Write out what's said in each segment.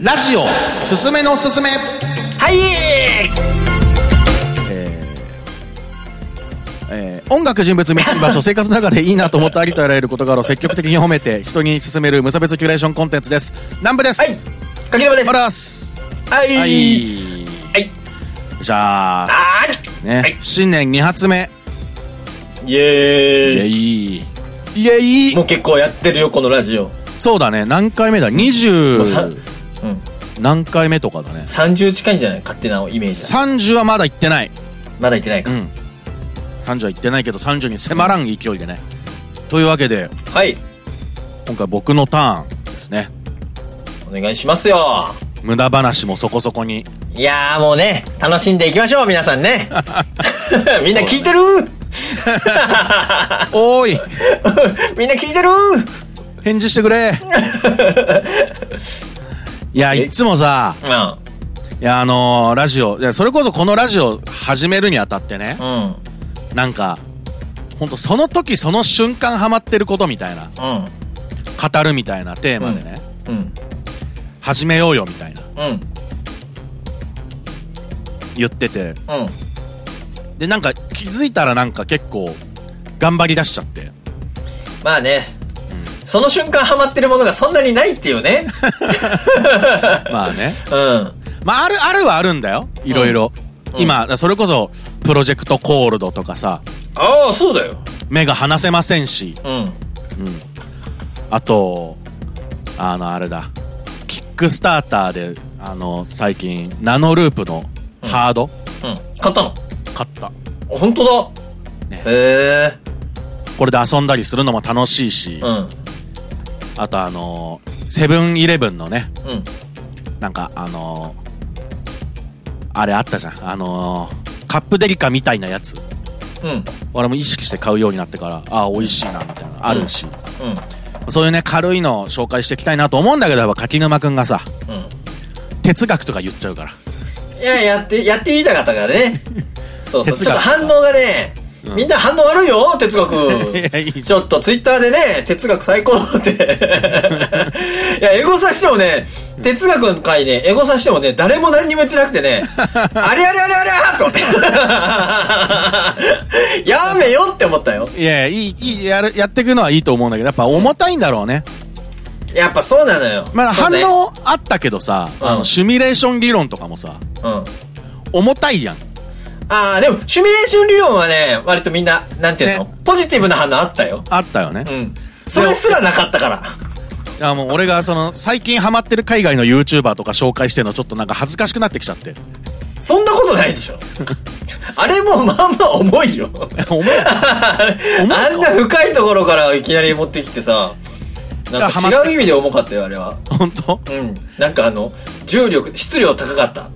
ラジオ。すすめのすすめ。はい。えー音楽人物見つけ場所生活の中でいいなと思ったありとあらゆる事柄を積極的に褒めて人に勧める無差別キュレーションコンテンツです。南部です。はい。かければです。あらすはい。はい。はい。じゃあはい。ね、はい。新年2発目。イエーイ。イエイ。イエイ。もう結構やってるよこのラジオ。そうだね。何回目だ？もうさ20うん何回目とかだね。30近いんじゃない？勝手なイメージだ30はまだ行ってない。まだ言ってないか、うん。30は行ってないけど30に迫らん勢いでね。というわけではい。今回僕のターンですね。お願いしますよ。無駄話もそこそこに。いやーもうね楽しんでいきましょう皆さんね。みんな聞いてる？おーい。みんな聞いてる？返事してくれ いやえ？いつもさうん。いやあのーラジオいやそれこそこのラジオ始めるにあたってねうん。なんか本当その時その瞬間ハマってることみたいなうん。語るみたいなテーマでね、うん。始めようよみたいなうん。言っててうん。でなんか気づいたらなんか結構頑張り出しちゃって。まあね、その瞬間ハマってるものがそんなにないっていうね。まあね。うん。まああるあるはあるんだよ。いろいろ、うん。今それこそプロジェクトコールドとかさ。ああそうだよ。目が離せませんし。うん。あとあのあれだ。キックスターターであの最近ナノループのハード、うん。買ったの？買った。本当だ、ね。へえこれで遊んだりするのも楽しいし、うんあとあのセブンイレブンのねうん。なんかあのーあれあったじゃん。あのーカップデリカみたいなやつ。うん。俺も意識して買うようになってからああ美味しいなみたいな。あるし、うん。そういうね軽いのを紹介していきたいなと思うんだけどやっぱ柿沼くんがさうん。哲学とか言っちゃうから。いややってやってみたかったからね。そうそう。ちょっと反応がね、うん。みんな反応悪いよ哲学。いやいちょっとツイッターでね哲学最高って。いやエゴさしてもね哲学の回ねエゴさしてもね誰も何にも言ってなくてね あれあれあれあれあと思ってやめよって思ったよいやいやいいいいやるやっていくのはいいと思うんだけどやっぱ重たいんだろうね、やっぱそうなのよまあ反応あったけどさ、うんあのシミュレーション理論とかもさうん重たいやんああでもシミュレーション理論はね割とみんななんていうの、ね。ポジティブな反応あったよ。あったよね、うん。それすらなかったから。いやもう俺がその最近ハマってる海外の YouTuber とか紹介してるのちょっとなんか恥ずかしくなってきちゃって。そんなことないでしょ。あれもまあまあ重いよ。重い あんな深いところからいきなり持ってきてさなんか違う意味で重かったよあれは。本当？うん。なんかあの重力質量高かった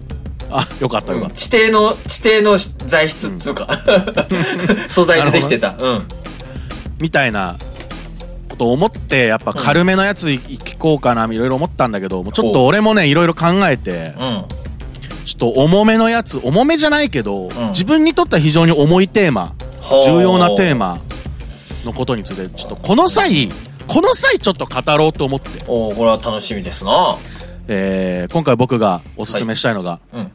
あよかったよかった、地底の地底の材質っつうか、素材でできてた、うん。みたいなことを思ってやっぱ軽めのやつい聞こうかないろいろ思ったんだけどもうちょっと俺もねいろいろ考えてうん。ちょっと重めのやつ重めじゃないけど、ん。自分にとっては非常に重いテーマ重要なテーマのことについてちょっとこの際この際ちょっと語ろうと思って、おおこれは楽しみですな。えー今回僕がおすすめしたいのが、うん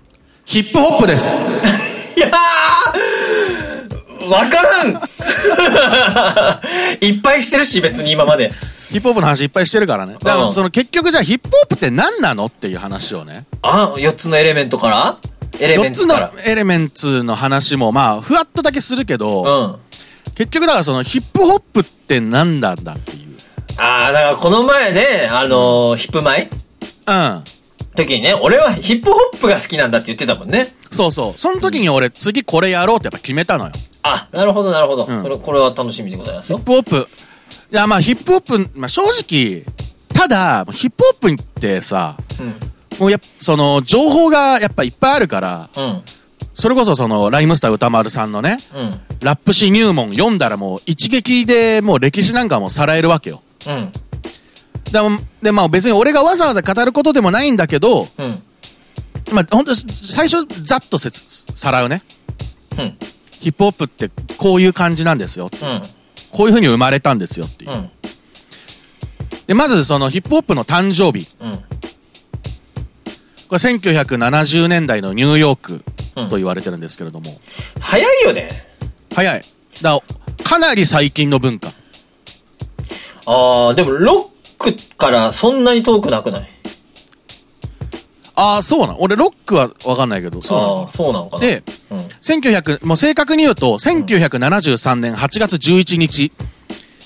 ヒップホップです。いやーわからん。いっぱいしてるし別に今まで。ヒップホップの話いっぱいしてるからね。だからその結局じゃあヒップホップって何なのっていう話をね。あ4つのエレメントから？エレメ4つのンツから。エレメンツの話もまあふわっとだけするけど、うん。結局だからそのヒップホップって何なんだっていう。ああだからこの前ねあのーヒップマイうん時にね俺はヒップホップが好きなんだって言ってたもんね。そうそう。その時に俺次これやろうってやっぱ決めたのよ。あなるほどなるほど、うん。それこれは楽しみでございますよ。ヒップホップ。いやまあヒップホップ、まあ、正直ただヒップホップってさうん。もうやその情報がやっぱいっぱいあるからうん。それこそそのライムスター歌丸さんのねうん。ラップ誌入門読んだらもう一撃でもう歴史なんかもさらえるわけよ。うんでもでまあ別に俺がわざわざ語ることでもないんだけどうん。まあ本当最初ざっとせつさらうね。うん。ヒップホップってこういう感じなんですよ。うん。こういう風に生まれたんですよっていう。うん。でまずそのヒップホップの誕生日。うん。これ1970年代のニューヨークと言われてるんですけれども、早いよね。早い。だかなり最近の文化。ああ、でもロックからそんなに遠くなくない？ああ、そうなん。俺ロックはわかんないけど、そうなの？ああ、そうなのかな。で、うん。1900、もう正確に言うと、1973年8月11日、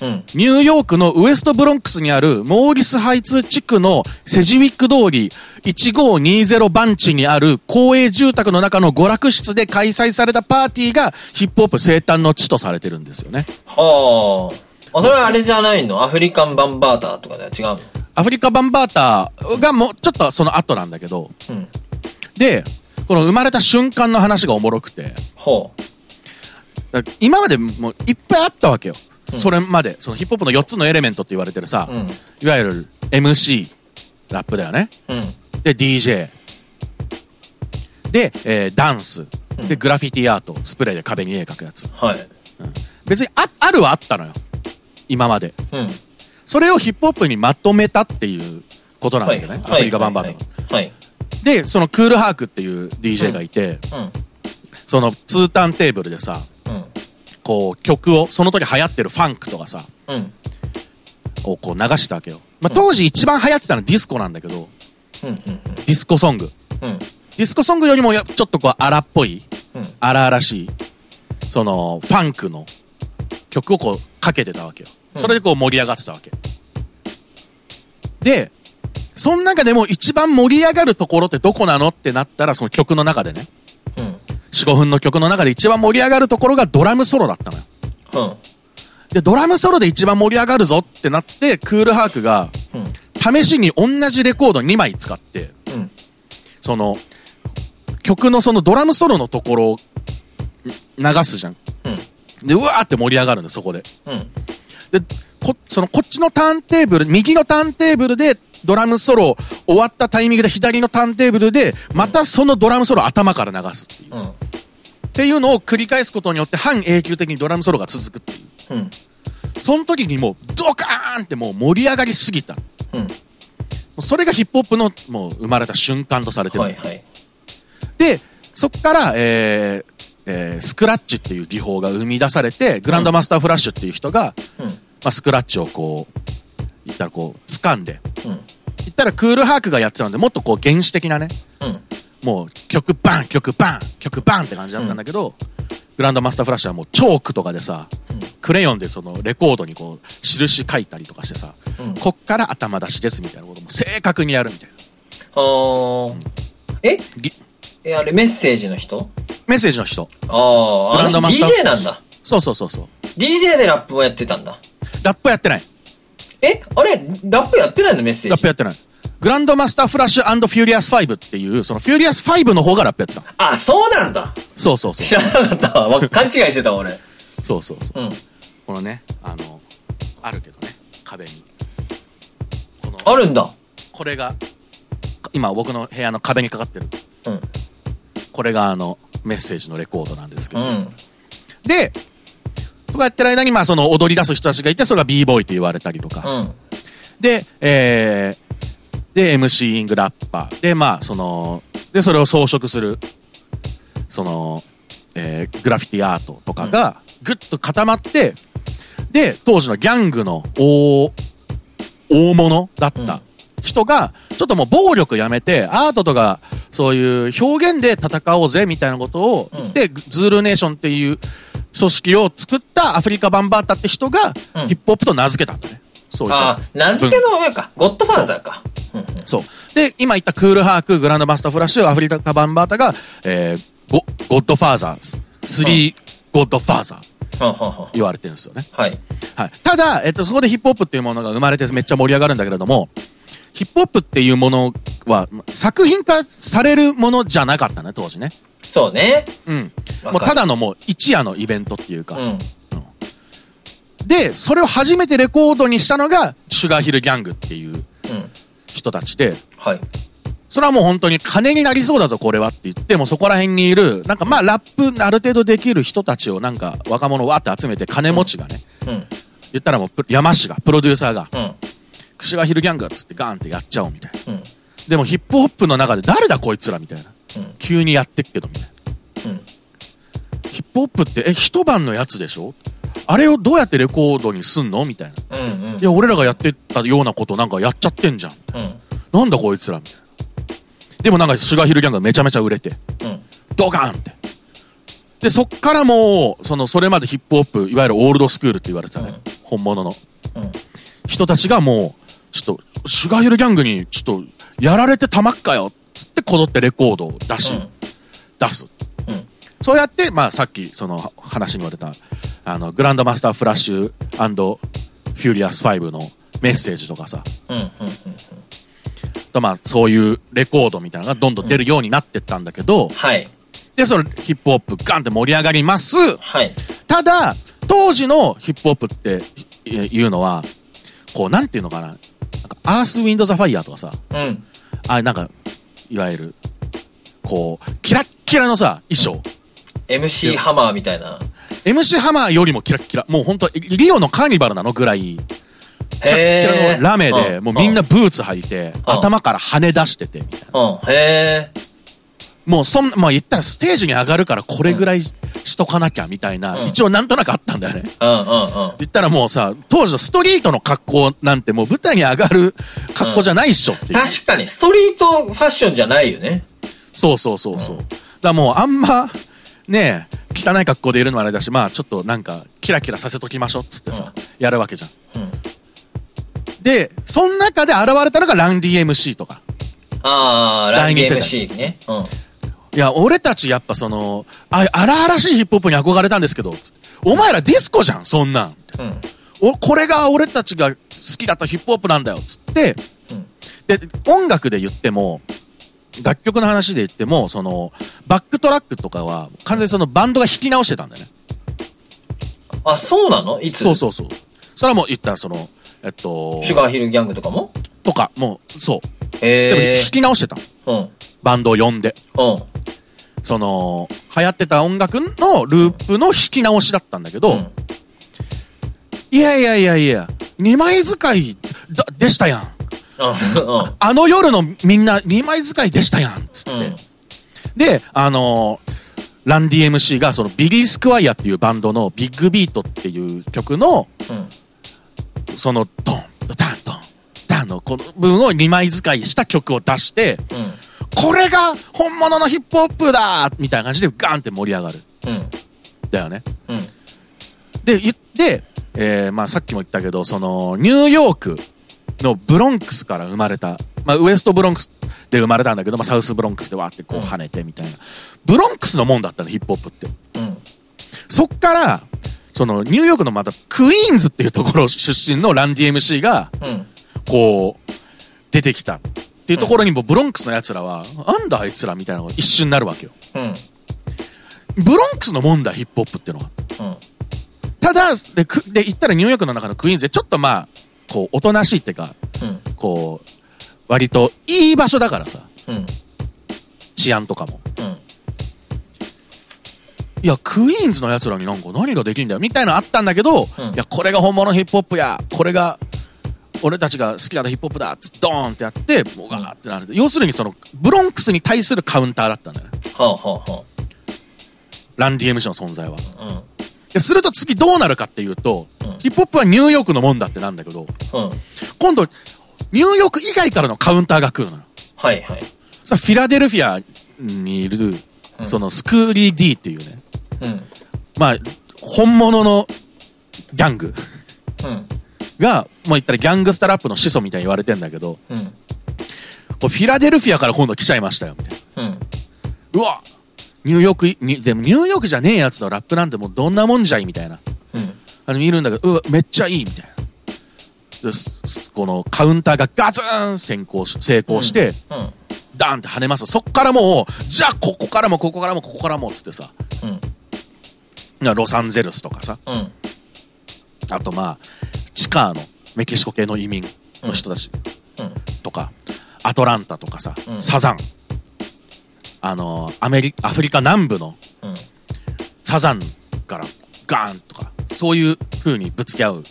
うん。ニューヨークのウエストブロンクスにあるモーリスハイツ地区のセジウィック通り1520番地にある公営住宅の中の娯楽室で開催されたパーティーがヒップホップ生誕の地とされてるんですよね。はあ。あ、それはあれじゃないの？アフリカンバンバーターとかでは違うの？アフリカバンバーターがもうちょっとその後なんだけど、うん。で、この生まれた瞬間の話がおもろくて、ほだから今までもういっぱいあったわけよ。それまで、そのヒップホップの4つのエレメントって言われてるさ、う。うん。いわゆる MC、ラップだよね。うん。で、DJ。で、えーダンス。で、グラフィティアート。スプレーで壁に絵描くやつ。はい。別にあ、あるはあったのよ。今まで。うん。それをヒップホップにまとめたっていうことなんだよね。アフリカバンバートが。はい。で、そのクールハークっていう DJ がいて、うん。その2ターンテーブルでさ、うん。こう曲を、その時流行ってるファンクとかさ、うん。をこう流してたわけよ。まあ、当時一番流行ってたのはディスコなんだけど。ディスコソング。うん。ディスコソングよりもやちょっとこう荒っぽい、うん。荒々しい、その、ファンクの曲をこうかけてたわけよ。それでこう盛り上がってたわけ。で、その中でも一番盛り上がるところってどこなのってなったら、その曲の中でね、うん。4、5分の曲の中で一番盛り上がるところがドラムソロだったのよ。うん。で、ドラムソロで一番盛り上がるぞってなって、クールハークが、うん。試しに同じレコード2枚使って、うん。その、曲のそのドラムソロのところを流すじゃん。うん。で、うわーって盛り上がるんだよ、そこで。うん。で、こ、その、こっちのターンテーブル、右のターンテーブルで、ドラムソロ終わったタイミングで左のターンテーブルで、またそのドラムソロを頭から流すっていう。うん。っていうのを繰り返すことによって、半永久的にドラムソロが続くっていう。うん。その時にもう、ドカーンってもう盛り上がりすぎた。もうん。うそれがヒップホップの、もう生まれた瞬間とされてる。はいはい。で、そっから、えーえースクラッチっていう技法が生み出されて、グランドマスターフラッシュっていう人が、うん。まあ、スクラッチをこう、言ったらこう、掴んで、うん。言ったらクールハークがやってたので、もっとこう原始的なね、うん。もう曲バン、曲バン、曲バンって感じだったんだけど、グランドマスターフラッシュはもうチョークとかでさ、クレヨンでそのレコードにこう、印書いたりとかしてさ、うんこっから頭出しですみたいなことも正確にやるみたいな。あー。え？ぎえ、あれメッセージの人？メッセージの人。ああ、ランドマスター DJ なんだ。そうそうそうそう。DJ でラップもやってたんだ。ラップやってない。え？あれ？ラップやってないの？メッセージ。ラップやってない。グランドマスターフラッシュフューリアス5っていう、そのフューリアス5の方がラップやってた。あ、そうなんだ。そうそうそう。知らなかったわ。わ勘違いしてたわ俺。そうそうそう。うん。このね、あの、あるけどね、壁に。この、あるんだ。これが、今僕の部屋の壁にかかってる。うん。これがあの、メッセージのレコードなんですけど。うん。で、とかやってる間に、まあその踊り出す人たちがいて、それが b ボーイと言われたりとか。うん。で、えー、で、MC イングラッパー。で、まあその、で、それを装飾する、その、えー、グラフィティアートとかが、ぐっと固まって、で、当時のギャングの大、大物だった人が、ちょっともう暴力やめて、アートとか、そういう表現で戦おうぜ、みたいなことを言って、ズールネーションっていう組織を作ったアフリカ・バンバータって人が、うんヒップホップと名付けたんだね。そういああ、名付けの上か。ゴッドファーザーか。うんうんそう。で、今言ったクールハーク、グランドマスターフラッシュ、アフリカバンバータが、えー、ゴゴッドファーザー、スリーゴッドファーザー言われてるんですよね。はい。はい。ただ、えっと、そこでヒップホップっていうものが生まれてめっちゃ盛り上がるんだけれども、ヒップホップっていうものは、作品化されるものじゃなかったね、当時ね。そうね。うん。もうただのもう一夜のイベントっていうか。うん。で、それを初めてレコードにしたのが、シュガーヒルギャングっていううん。人たちで、はい。それはもう本当に金になりそうだぞ、これはって言って、もうそこら辺にいる、なんかまあラップある程度できる人たちをなんか若者をわーって集めて金持ちがね、うん。言ったらもうプ山氏が、プロデューサーが、うん。クシュガヒルギャングっつってガーンってやっちゃおうみたいな。うん。でもヒップホップの中で誰だこいつらみたいな。うん。急にやってっけどみたいな。うん。ヒップホップって、え、一晩のやつでしょ？あれをどうやってレコードにすんのみたいな。うん。うん。いや、俺らがやってたようなことなんかやっちゃってんじゃん。うん。なんだこいつらみたいな。でもなんかシュガーヒルギャングがめちゃめちゃ売れて、うん。ドカーンって。で、そっからもう、その、それまでヒップホップ、いわゆるオールドスクールって言われてたね。うん本物のうん。人たちがもう、ちょっと、シュガーヒルギャングに、ちょっと、やられてたまっかよ。つってこぞってレコードを出し、うん出す。うん。そうやって、まあ、さっき、その、話に言われた、あの、グランドマスターフラッシュフューリアス5のメッセージとかさ、うん。うん。とまあ、そういうレコードみたいなのがどんどん出るようになってったんだけど、はい。で、そのヒップホップガンって盛り上がります。はい。ただ、当時のヒップホップっていいうのは、こう、なんていうのかな。なんかアース・ウィンド・ザ・ファイヤーとかさ、うん。あ、なんか、いわゆる、こう、キラッキラのさ、衣装。MC ハマーみたいな。MC ハマーよりもキラッキラ。もう本当リオのカーニバルなの？ぐらい、キラッキラのラメで、うんもうみんなブーツ履いて、うん頭から羽出してて、みたいな。うん。へえ。もうそん、まあ言ったらステージに上がるからこれぐらいしとかなきゃ、みたいな、うん一応なんとなくあったんだよね。うんうんうん。言ったらもうさ、当時のストリートの格好なんてもう舞台に上がる格好じゃないっしょっていう。確かに、ストリートファッションじゃないよね。そうそうそうそう。うんだもうあんま、ねえ、汚い格好でいるのもあれだし、まあちょっとなんか、キラキラさせときましょうっつってさ、やるわけじゃん。うん。で、その中で現れたのがラン DMC とか。ああ、 RUN DMC ね。うん。いや、俺たちやっぱその、あ、荒々しいヒップホップに憧れたんですけど、つってお前らディスコじゃん、そんなん。うん。お、これが俺たちが好きだったヒップホップなんだよ、つって、うん。で、音楽で言っても、楽曲の話で言っても、その、バックトラックとかは、完全にそのバンドが弾き直してたんだよね。あ、そうなの？いつ？そうそうそう。それはもう言ったらその、えっと、シュガーヒルギャングとかも？とか、もう、そう。でもへえ弾。き直してたの。うん。バンドを呼んで。うん。その、流行ってた音楽のループの弾き直しだったんだけど、うん。いやいやいやいや、二枚使いだでしたやん。うん。あの夜のみんな二枚使いでしたやん。つって。うん。で、あのーランディ MC がそのビリー・スクワイアっていうバンドのビッグビートっていう曲の、うん。そのドン、ドタン、ドン、ダンのこの部分を二枚使いした曲を出して、うん。これが本物のヒップホップだみたいな感じでガーンって盛り上がる。うん。だよね。うん。で、言って、えー、まあさっきも言ったけど、その、ニューヨークのブロンクスから生まれた、まあウエストブロンクスで生まれたんだけど、まあサウスブロンクスでわーってこううん跳ねてみたいな。ブロンクスのもんだったの、ヒップホップって。うん。そっから、その、ニューヨークのまた、クイーンズっていうところ出身のランディ MC が、うん。こう、出てきた。っていうところにも、ブロンクスの奴らは、なんだあいつらみたいなのが一瞬になるわけよ。うん。ブロンクスのもんだ、ヒップホップっていうのは。うん。ただ、で、くで、言ったらニューヨークの中のクイーンズで、ちょっとまあ、こう、おとなしいっていうか、うん。こう、割といい場所だからさ、うん。治安とかも。うん。いや、クイーンズの奴らになんか何ができんだよ、みたいなのあったんだけど、うんいや、これが本物のヒップホップや、これが、俺たちが好きだったヒップホップだ、つってドーンってやって、もうガーってなる。要するにその、ブロンクスに対するカウンターだったんだよね。はあはあはランディ MC の存在は。あ。うん。ですると次どうなるかっていうと、うんヒップホップはニューヨークのもんだってなんだけど、うん。今度、ニューヨーク以外からのカウンターが来るのよ。はいはい。さ、フィラデルフィアにいる、うんそのスクーリー D っていうね、うん。まあ、本物のギャングうん。が、もう言ったらギャングスタラップの始祖みたいに言われてんだけど、うん。こうフィラデルフィアから今度来ちゃいましたよ、みたいな。うん。うわニューヨークいに、でもニューヨークじゃねえやつのラップなんてもうどんなもんじゃいみたいな。うん。あの見るんだけど、うわ、めっちゃいいみたいな。でこのカウンターがガツン先行し、成功して、うん。ダーンって跳ねます。そっからもう、じゃあここからもここからもここからもつってさ、うん。なロサンゼルスとかさ、うん。あとまあ、チカーのメキシコ系の移民の人たちうん。とか、アトランタとかさ、うんサザン、あの、アメリアフリカ南部のうん。サザンからガーンとか、そういう風にぶつけ合う。うん。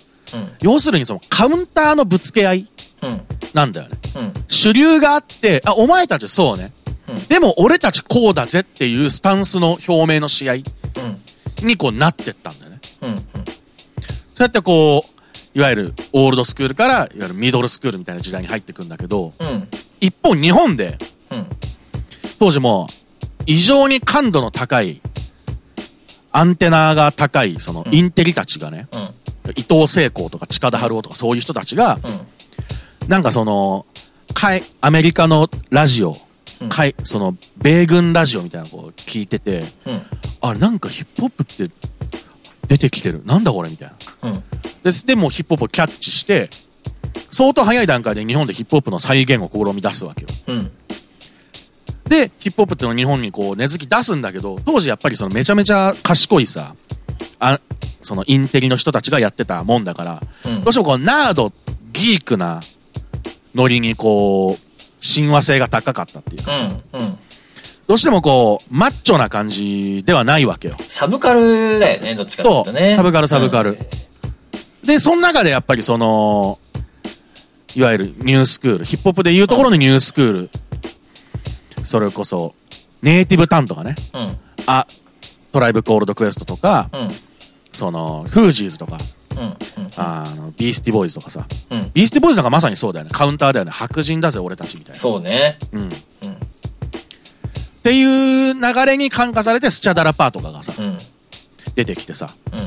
要するにそのカウンターのぶつけ合いうん。なんだよね。うん。主流があって、あ、お前たちそうね。うんでも俺たちこうだぜっていうスタンスの表明の試合うん。にこうなってったんだよね。うん。そうやってこう、いわゆるオールドスクールから、いわゆるミドルスクールみたいな時代に入ってくんだけど、うん。一方日本で、うん。当時も異常に感度の高い、アンテナが高い、そのうんインテリたちがね、うん。伊藤聖光とか近田春夫とかそういう人たちが、うん。なんかその、海、アメリカのラジオ、うん海、その、米軍ラジオみたいなのを聞いてて、うん。あれなんかヒップホップって出てきてる。なんだこれみたいな。うん。で、でもうヒップホップをキャッチして、相当早い段階で日本でヒップホップの再現を試み出すわけよ。うん。で、ヒップホップっていうのを日本にこう根付き出すんだけど、当時やっぱりそのめちゃめちゃ賢いさ、あ、そのインテリの人たちがやってたもんだから、うんどうしてもこうナード、ギークなノリにこう、親和性が高かったっていうかさ、うん。うん。どうしてもこう、マッチョな感じではないわけよ。サブカルだよね、どっちかっていうとね。そうサブカルサブカルうんで、その中でやっぱりその、いわゆるニュースクール、ヒップホップで言うところのニュースクール、それこそ、ネイティブタンとかね、うん。あ、トライブコールドクエストとか、うん。その、フージーズとか、うん。うん。あの、ビースティボーイズとかさ、うん。ビースティボーイズなんかまさにそうだよね。カウンターだよね。白人だぜ、俺たちみたいな。そうね。うん。っうん。ていう流れに感化されて、スチャダラパーとかがさ、うん。うん。出てきてさ、うん。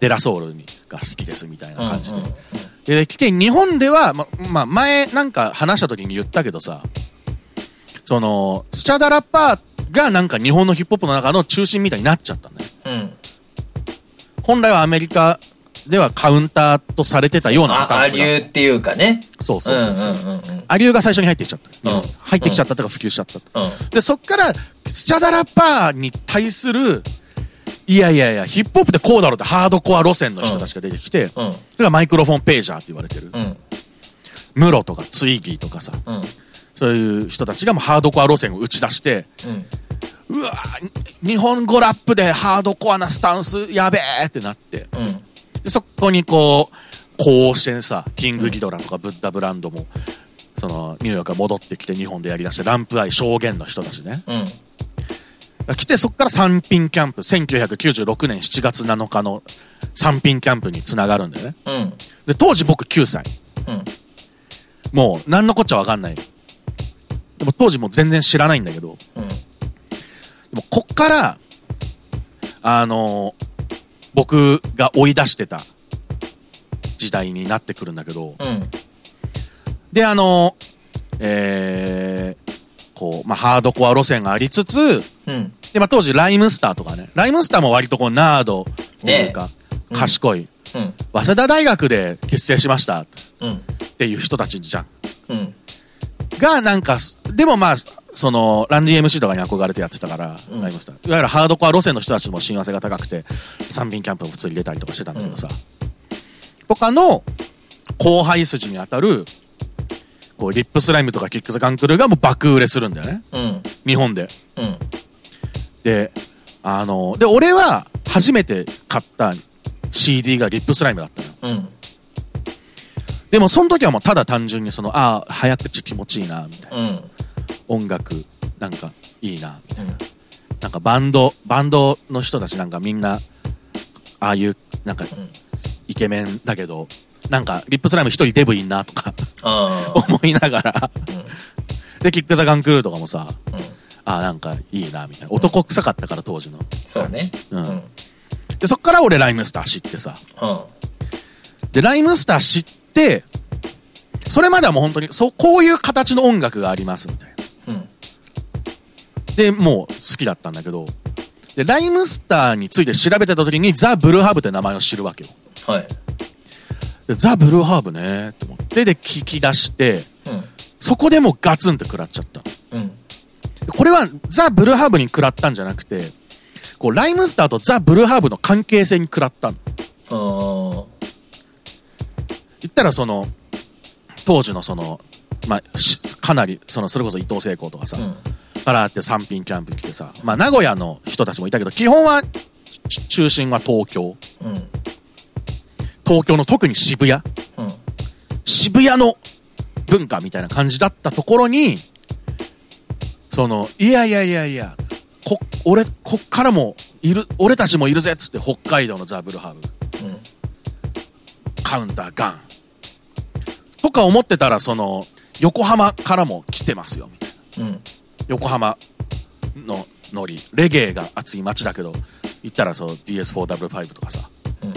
デラソウルにが好きですみたいな感じで。うんうん出てきて、日本では、ま、まあ、前なんか話した時に言ったけどさ、その、スチャダラパーがなんか日本のヒップホップの中の中心みたいになっちゃったんだよ。うん。本来はアメリカではカウンターとされてたようなスタンスが。リューっていうかね。そうそうそうそう。アリューが最初に入ってきちゃった。うん入ってきちゃったとか普及しちゃったと。うん。で、そっから、スチャダラパーに対する、いやいやいや、ヒップホップでこうだろうってハードコア路線の人たちが出てきて、うん。それがマイクロフォンページャーって言われてる。うん。ムロとかツイギーとかさ、うん。そういう人たちがもうハードコア路線を打ち出して、うわー日本語ラップでハードコアなスタンスやべえってなって、うん。でそこにこう、こうしてさ、キングギドラとかブッダブランドも、その、ニューヨークから戻ってきて日本でやりだして、ランプアイ証言の人たちね。うん。来て、そこから三品キャンプ、1996年7月7日の三品キャンプにつながるんだよね。うん。で、当時僕9歳。うん。もう、何のこっちゃわかんない。でも当時もう全然知らないんだけど、うん。でもこっから、あの僕が追い出してた時代になってくるんだけど、うん。で、あのえー、こう、まあ、ハードコア路線がありつつ、うん。で、まあ、当時ライムスターとかね、ライムスターも割とこう、ナードというか、賢い、うん。早稲田大学で結成しましたっうん。ていう人たちじゃん。が、なんか、でもまあ、その、ランディ MC とかに憧れてやってたから、うんライムスター。いわゆるハードコア路線の人たちも親和性が高くて、三品キャンプも普通に出たりとかしてたんだけどさ。とかの、後輩筋に当たる、こう、リップスライムとかキックザカンクルがもう爆売れするんだよね。うん。日本で。うん。で、あの、で、俺は初めて買った CD がリップスライムだったのよ。うん。でも、その時はもうただ単純にその、ああ、早口気持ちいいな、みたいな。うん。音楽、なんか、いいな、みたいな。うん。なんかバンド、バンドの人たちなんかみんな、ああいう、なんか、うん。イケメンだけど、なんか、リップスライム一人デブいんなとか。思いながら、うん。で、キックザガンクルーとかもさ、うん。ああ、なんかいいな、みたいな。男臭かったから、当時の。そうね。うんうん。で、そっから俺ライムスター知ってさ。うん。で、ライムスター知って、それまではもう本当に、そう、こういう形の音楽があります、みたいな。うん。で、もう好きだったんだけど、で、ライムスターについて調べてた時に、ザ・ブルーハーブって名前を知るわけよ。はい。でザ・ブルーハーブねって思って、で、聞き出して、うん。そこでもうガツンと食らっちゃった。うん。でこれはザ・ブルーハーブに食らったんじゃなくて、こう、ライムスターとザ・ブルーハーブの関係性に食らったの。言ったらその、当時のその、まあ、しかなり、その、それこそ伊藤聖光とかさ、うん。からって三品キャンプ来てさ、まあ、名古屋の人たちもいたけど、基本は、ち中心は東京。うん。東京の特に渋谷。うん。渋谷の文化みたいな感じだったところに、その、いやいやいやいや、こ、俺、こっからもいる、俺たちもいるぜっつって北海道のザ・ブルハーブ、うん。カウンターガン。とか思ってたら、その、横浜からも来てますよ、みたいな。うん。横浜のノリ、レゲエが熱い街だけど、行ったらそう DS4W5 とかさ、うん。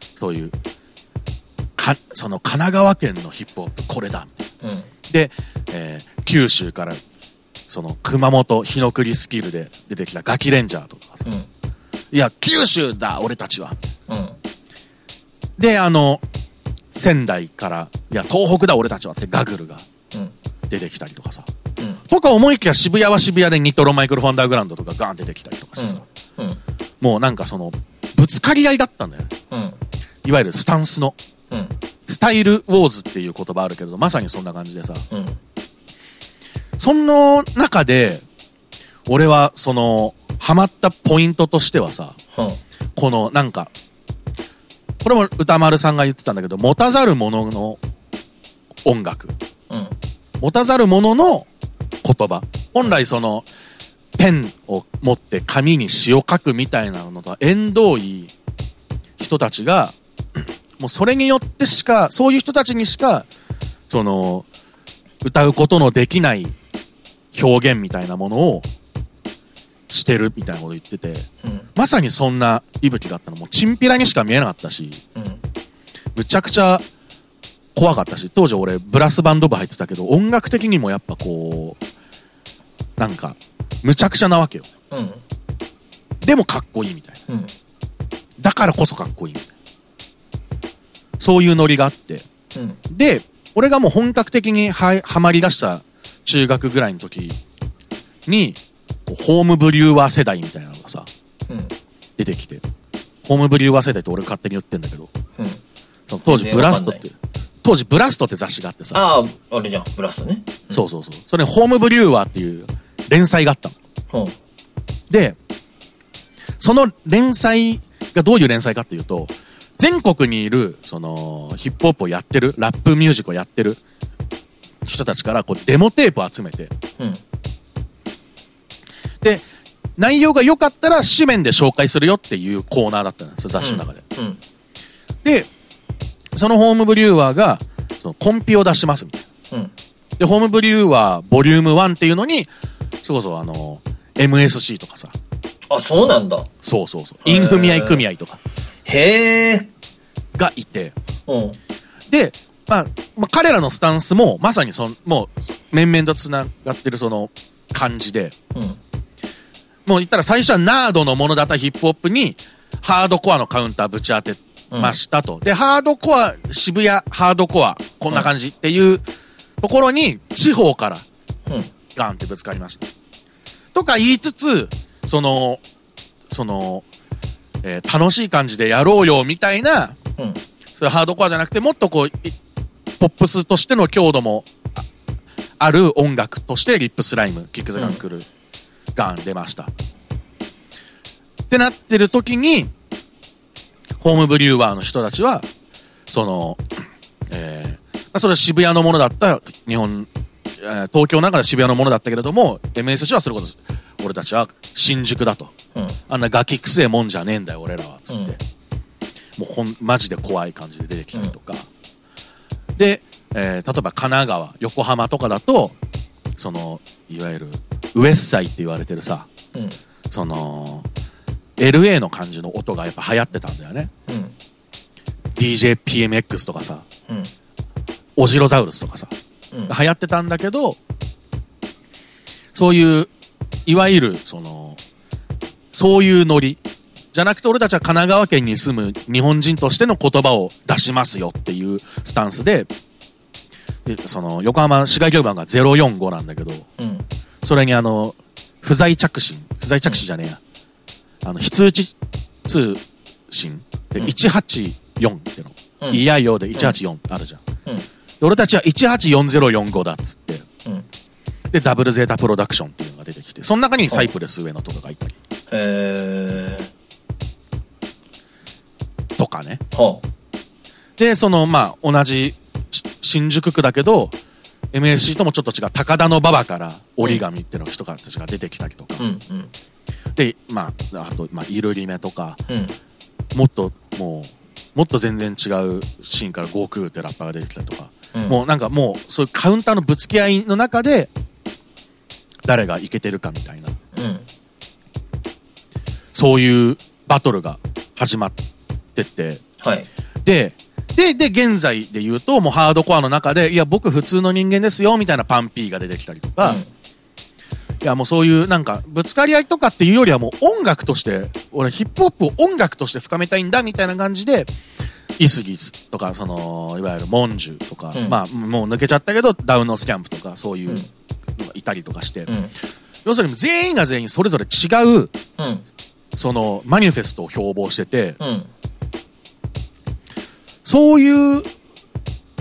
そういう、か、その神奈川県のヒップホップこれだ。うん。で、えー九州から、その熊本日の栗スキルで出てきたガキレンジャーとかさ、いや、九州だ、俺たちは。うん。うん。で、あの、仙台から、いや、東北だ、俺たちはってガグルがうん。出てきたりとかさ。うん。とか思いきや渋谷は渋谷でニトロマイクロフォンダーグラウンドとかガーン出てきたりとかしてさ、うん。もうなんかその、ぶつかり合いだったんだよね。うん。いわゆるスタンスの。うん。スタイルウォーズっていう言葉あるけれど、まさにそんな感じでさ。うん。その中で、俺はその、ハマったポイントとしてはさ、うん。このなんか、これも歌丸さんが言ってたんだけど、持たざる者の音楽。うん。持たざる者の言葉。本来その、ペンを持って紙に詩を書くみたいなのとは縁遠い人たちが、もうそれによってしか、そういう人たちにしか、その、歌うことのできない表現みたいなものをしてるみたいなこと言ってて、うん。まさにそんな息吹だったのもうチンピラにしか見えなかったし、うん。むちゃくちゃ怖かったし、当時俺ブラスバンド部入ってたけど、音楽的にもやっぱこう、なんか、むちゃくちゃなわけよ。うん。でもかっこいいみたいな。うん。だからこそかっこいいみたいな。そういうノリがあって。うん。で、俺がもう本格的には、はまり出した中学ぐらいの時に、こうホームブリューワー世代みたいなのがさ、うん。出てきて。ホームブリューワー世代って俺勝手に言ってんだけど、うん。その当時ブラストってわ、当時ブラストって雑誌があってさ、ああ、あれじゃん。ブラストね。そうそうそう。それにホームブリューワーっていう連載があったの。うん。で、その連載がどういう連載かっていうと、全国にいる、その、ヒップホップをやってる、ラップミュージックをやってる人たちから、こう、デモテープを集めて、うん。で、内容が良かったら紙面で紹介するよっていうコーナーだったんですよ、雑誌の中で。うん。で、そのホームブリューワーが、そのコンピを出しますみたいな。うん。で、ホームブリューワーボリューム1っていうのに、そこそあの、MSC とかさ、あ、そうなんだ。そうそうそう、インフミアイ組合とかへえ。がいて、うん。で、まあ、まあ、彼らのスタンスも、まさにその、もう、面々と繋がってるその感じで、うん。もう言ったら最初はナードのものだったヒップホップに、ハードコアのカウンターぶち当てましたと。で、ハードコア、渋谷ハードコア、こんな感じっていうところに、地方からうん。ガンってぶつかりました。とか言いつつ、その、その、えー楽しい感じでやろうよみたいな、うん。それハードコアじゃなくて、もっとこう、いポップスとしての強度もあある音楽として、リップスライム、キックザガンクル、ガン出ました。ってなってる時に、ホームブリューワーの人たちは、その、えーまあそれは渋谷のものだった日本、えー東京の中で渋谷のものだったけれども、MSC はそれこそ、俺たちは新宿だと。うん。あんなガキくせえもんじゃねえんだよ、俺らは。つって。うんもうほん、マジで怖い感じで出てきたりとか。で、えー例えば神奈川、横浜とかだと、その、いわゆる、ウエッサイって言われてるさ、うん。その、LA の感じの音がやっぱ流行ってたんだよね。うん。DJPMX とかさ、うん。オジロザウルスとかさ、うん。流行ってたんだけど、そういう、いわゆる、その、そういうノリ。じゃなくて俺たちは神奈川県に住む日本人としての言葉を出しますよっていうスタンスで、で、その、横浜市外局番が045なんだけど、うん。それにあの、不在着信、不在着信じゃねえや。あの、非通知通信でうん184っての。うん DIO で184あるじゃん。うん。で俺たちは184045だっつって、うん。で、ダブルゼータプロダクションっていうのが出てきて、その中にサイプレス上野とかがいたり、へえ。とかね。はで、その、まあ、同じし新宿区だけど、MSC ともちょっと違う高田の馬場から折り紙っていうの人たちが出てきたりとか。で、まあ、あと、まあ、イルリメとか、うん。もっともう、もっと全然違うシーンから悟空ってラッパーが出てきたりとか、うん。もうなんかもう、そういうカウンターのぶつけ合いの中で、誰がいけてるかみたいな、うん。そういうバトルが始まってて、はい。で、で、で、現在で言うと、もうハードコアの中で、いや、僕普通の人間ですよ、みたいなパンピーが出てきたりとか、いや、もうそういうなんか、ぶつかり合いとかっていうよりはもう音楽として、俺ヒップホップを音楽として深めたいんだ、みたいな感じで、イスギスとか、その、いわゆるモンジュとか、うんまあ、もう抜けちゃったけど、ダウンのスキャンプとか、そういううんのがいたりとかして、うん。うん。要するに全員が全員それぞれ違う、うん。その、マニフェストを標榜してて、うん。そういう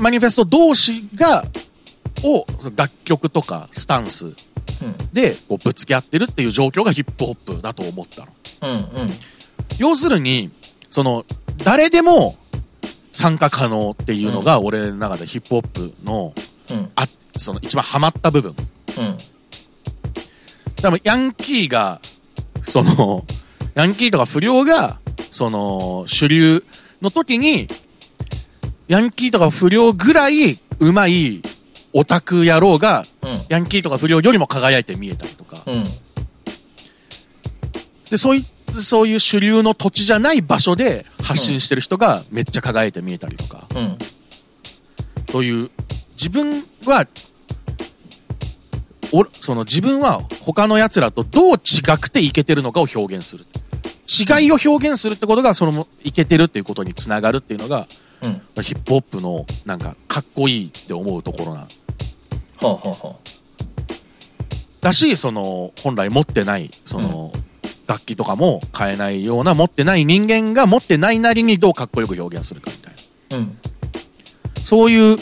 マニフェスト同士が、を楽曲とかスタンスうん。でこうぶつけ合ってるっていう状況がヒップホップだと思ったの。うん。うん。要するに、その、誰でも参加可能っていうのが俺の中でヒップホップの、うん。あ、その一番ハマった部分。うん。多分ヤンキーが、その、ヤンキーとか不良が、その、主流の時に、ヤンキーとか不良ぐらい上手いオタク野郎が、うん。ヤンキーとか不良よりも輝いて見えたりとか。うん。で、そうい、そういう主流の土地じゃない場所で発信してる人がめっちゃ輝いて見えたりとか。うん。という、自分は、おその自分は他の奴らとどう違くていけてるのかを表現する。違いを表現するってことが、その、いけてるっていうことにつながるっていうのが、うん。ヒップホップの、なんか、かっこいいって思うところな。ほうほうほだし、その、本来持ってない、その、楽器とかも買えないような、持ってない人間が持ってないなりにどうかっこよく表現するかみたいな。う。うん。そういう、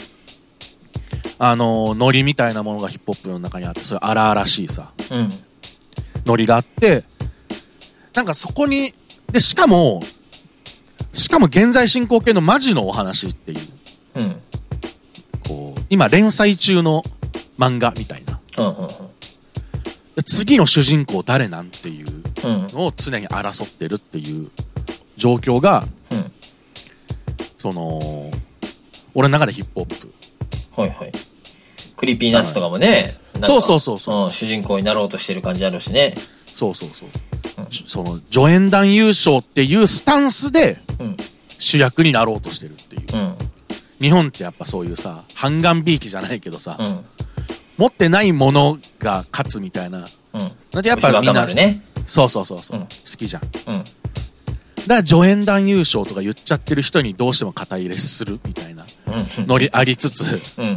あの、ノリみたいなものがヒップホップの中にあって、そういう荒々しいさ、うん。ノリがあって、なんかそこに、で、しかも、しかも現在進行形のマジのお話っていう、うん。こう、今連載中の漫画みたいな。次の主人公誰なんっていううん。のを常に争ってるっていう状況が、うん。その、俺の中でヒップホップ。はいはい。クリーピーナッツとかもね。そうそうそうそううん。主人公になろうとしてる感じあるしね。そうそうそう。その、助演男優賞っていうスタンスでうん。主役になろうとしてるっていう。うん。日本ってやっぱそういうさ、半眼びいきじゃないけどさ、うん。持ってないものが勝つみたいな。うん。なんでやっぱみんな、ね。そうそうそうそう、うん好きじゃん。だかうん。ら助演団優勝とか言っちゃってる人にどうしても肩入れするみたいなうん。ノリありつつ、うん。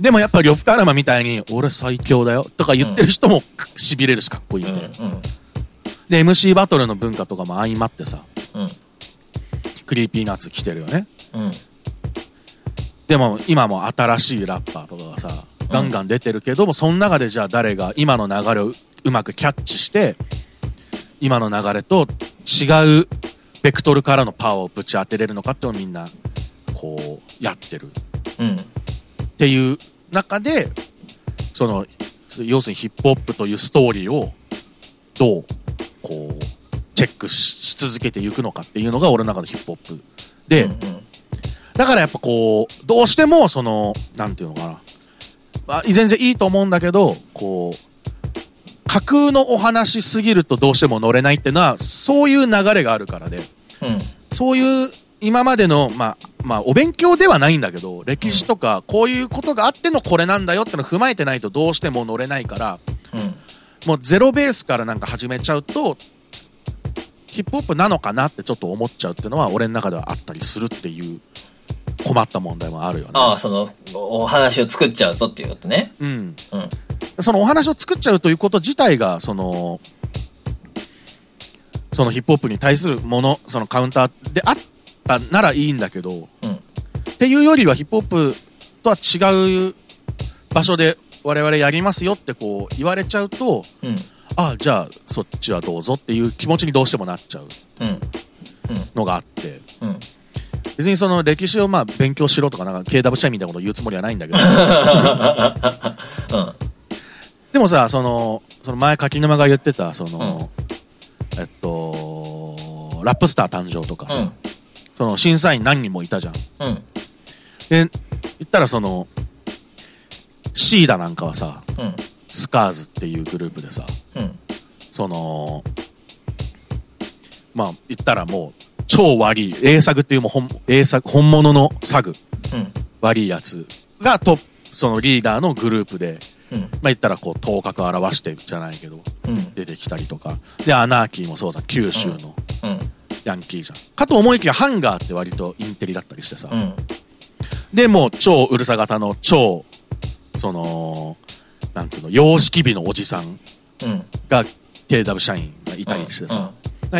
でもやっぱ呂布カルマみたいに、俺最強だよとか言ってる人も痺れるしかっこいいみたいな。うん。で、MC バトルの文化とかも相まってさ、うん。クリーピーナッツ来てるよね。うん。でも今も新しいラッパーとかがさ、ガンガン出てるけども、その中でじゃあ誰が今の流れをううまくキャッチして、今の流れと違うベクトルからのパワーをぶち当てれるのかっていうのをみんな、こう、やってる。うん。っていう中で、その、要するにヒップホップというストーリーを、どう、こう、チェックしし続けていくのかっていうのが俺の中のヒップホップ。で、うん。だからやっぱこう、どうしてもその、なんていうのかな。まあ、全然いいと思うんだけど、こう、架空のお話すぎるとどうしても乗れないっていうのは、そういう流れがあるからで、うん。そういう今までの、まあ、まあ、お勉強ではないんだけど、歴史とか、こういうことがあってのこれなんだよってのを踏まえてないとどうしても乗れないから、うん。もうゼロベースからなんか始めちゃうと、ヒップホップなのかなってちょっと思っちゃうっていうのは俺の中ではあったりするっていう困った問題もあるよね。ああ、その、お話を作っちゃうとっていうことね。うん。うん。そのお話を作っちゃうということ自体が、その、そのヒップホップに対するもの、そのカウンターであったならいいんだけど、うん。っていうよりはヒップホップとは違う場所で我々やりますよってこう言われちゃうと、うん。ああ、じゃあそっちはどうぞっていう気持ちにどうしてもなっちゃううん。のがあって、うん。別にその歴史をまあ勉強しろとか、なんか KW 社員みたいなことを言うつもりはないんだけど。うん。でもさ、その、その前柿沼が言ってた、その、えっと、ラップスター誕生とかさ、うん。その審査員何人もいたじゃん。うん。で、言ったらその、シーダなんかはさ、うん。スカーズっていうグループでさ、うん。その、まあ、言ったらもう、超悪い、英作っていうもう本、英作、本物のサグ、うん。悪いやつがトップ、そのリーダーのグループで、うん。まあ言ったらこう、頭角を表してじゃないけど、うん。出てきたりとか。で、アナーキーもそうさ、九州のうん。ヤンキーじゃん。かと思いきや、ハンガーって割とインテリだったりしてさ。うん。で、もう超うるさ型の超、その、なんつうの、様式美のおじさんうん。が KW 社員がいたりしてさ。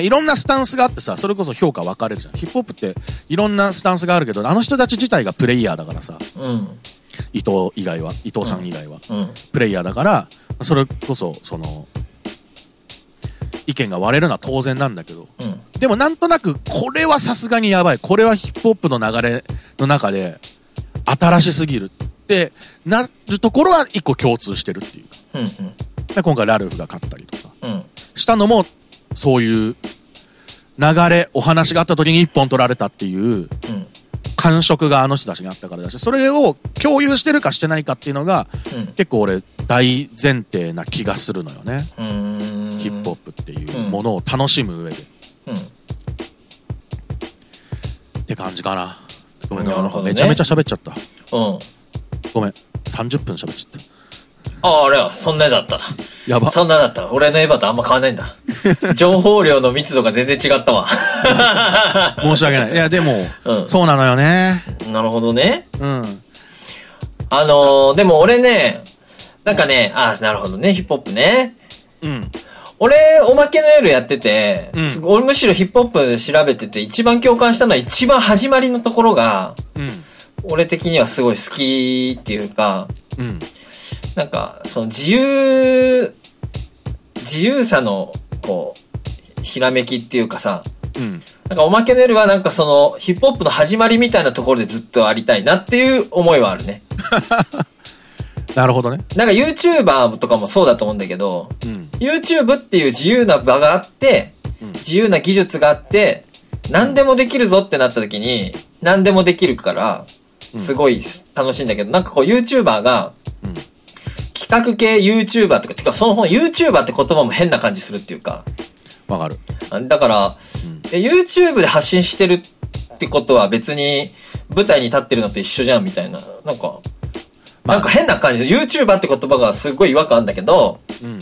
いろんなスタンスがあってさ、それこそ評価分かれるじゃん。ヒップホップっていろんなスタンスがあるけど、あの人たち自体がプレイヤーだからさ、うん。伊藤以外は、伊藤さん以外は、うん。プレイヤーだから、それこそ、その、意見が割れるのは当然なんだけど、うん。でもなんとなく、これはさすがにやばい。これはヒップホップの流れの中で、新しすぎるってなるところは一個共通してるっていうか。うん。で今回ラルフが勝ったりとかうん。したのも、そういう流れ、お話があった時に一本取られたっていううん。感触があの人たちにあったからだし、それを共有してるかしてないかっていうのが、うん。結構俺大前提な気がするのよね。うん。ヒップホップっていうものを楽しむ上で。うん。って感じかな。ごめんなるほどねめちゃめちゃ喋っちゃった。うん。ごめん。30分喋っちゃっああ、あれは、そんなやだった。やば。そんなだった。俺のエヴァとあんま変わんないんだ。情報量の密度が全然違ったわ。申し訳ない。いや、でも、うんそうなのよね。なるほどね。うん。あのー、でも俺ね、なんかね、ああ、なるほどね、ヒップホップね。うん。俺、おまけの夜やってて、うん俺むしろヒップホップ調べてて、一番共感したのは一番始まりのところが、うん。俺的にはすごい好きっていうか、うん。なんか、その自由、自由さの、こう、ひらめきっていうかさ、うん。なんかおまけの夜はなんかそのヒップホップの始まりみたいなところでずっとありたいなっていう思いはあるね。なるほどね。なんか YouTuber とかもそうだと思うんだけど、うん。YouTube っていう自由な場があって、うん自由な技術があって、何でもできるぞってなった時に、何でもできるから、うんすごい楽しいんだけど、なんかこう YouTuber が、うん。企画系 YouTuber とか、てかその本 YouTuber って言葉も変な感じするっていうか、わかる。あだから、うん。え YouTube で発信してるってことは別に舞台に立ってるのと一緒じゃんみたいな。なんか、まあなんか変な感じで、YouTuber って言葉がすごい違和感あるんだけど、うん。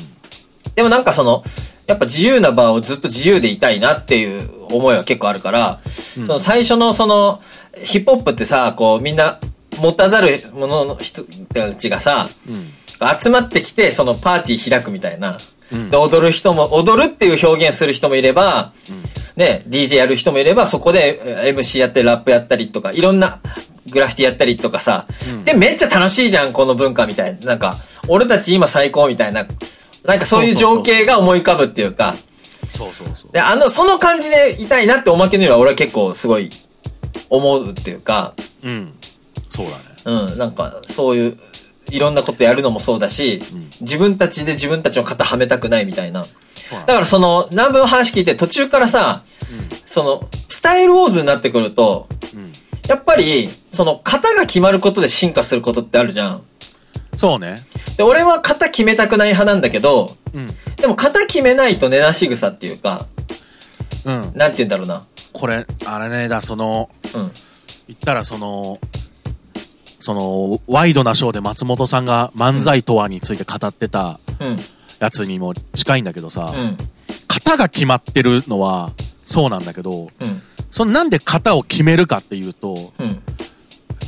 でもなんかその、やっぱ自由な場をずっと自由でいたいなっていう思いは結構あるから、その最初のその、ヒップホップってさ、こうみんな持たざる者の人たちがさ、うん。集まってきて、そのパーティー開くみたいな。うんで、踊る人も、踊るっていう表現する人もいれば、ね、DJ やる人もいれば、そこでえー MC やってラップやったりとか、いろんなグラフィティやったりとかさ、うんで、めっちゃ楽しいじゃん、この文化みたいな。なんか、俺たち今最高みたいな、なんかそういう情景が思い浮かぶっていうか、そうそうそう。で、あの、その感じでいたいなっておまけのよりは俺は結構すごい思うっていうか、うん。そうだね。うん、なんか、そういう、いろんなことやるのもそうだし、うん自分たちで自分たちの肩はめたくないみたいな。だだからその、南部の話聞いて途中からさ、その、スタイルウォーズになってくると、うん。やっぱり、その、型が決まることで進化することってあるじゃん。そうね。で、俺は型決めたくない派なんだけど、うん。でも型決めないと根なし草っていうか、うん。なんて言うんだろうな。これ、あれね、だ、その、うん。言ったらその、その、ワイドなショーで松本さんが漫才とはについて語ってたうん。やつにも近いんだけどさ、うん。型が決まってるのはそうなんだけど、うん。そのなんで型を決めるかっていうと、うん。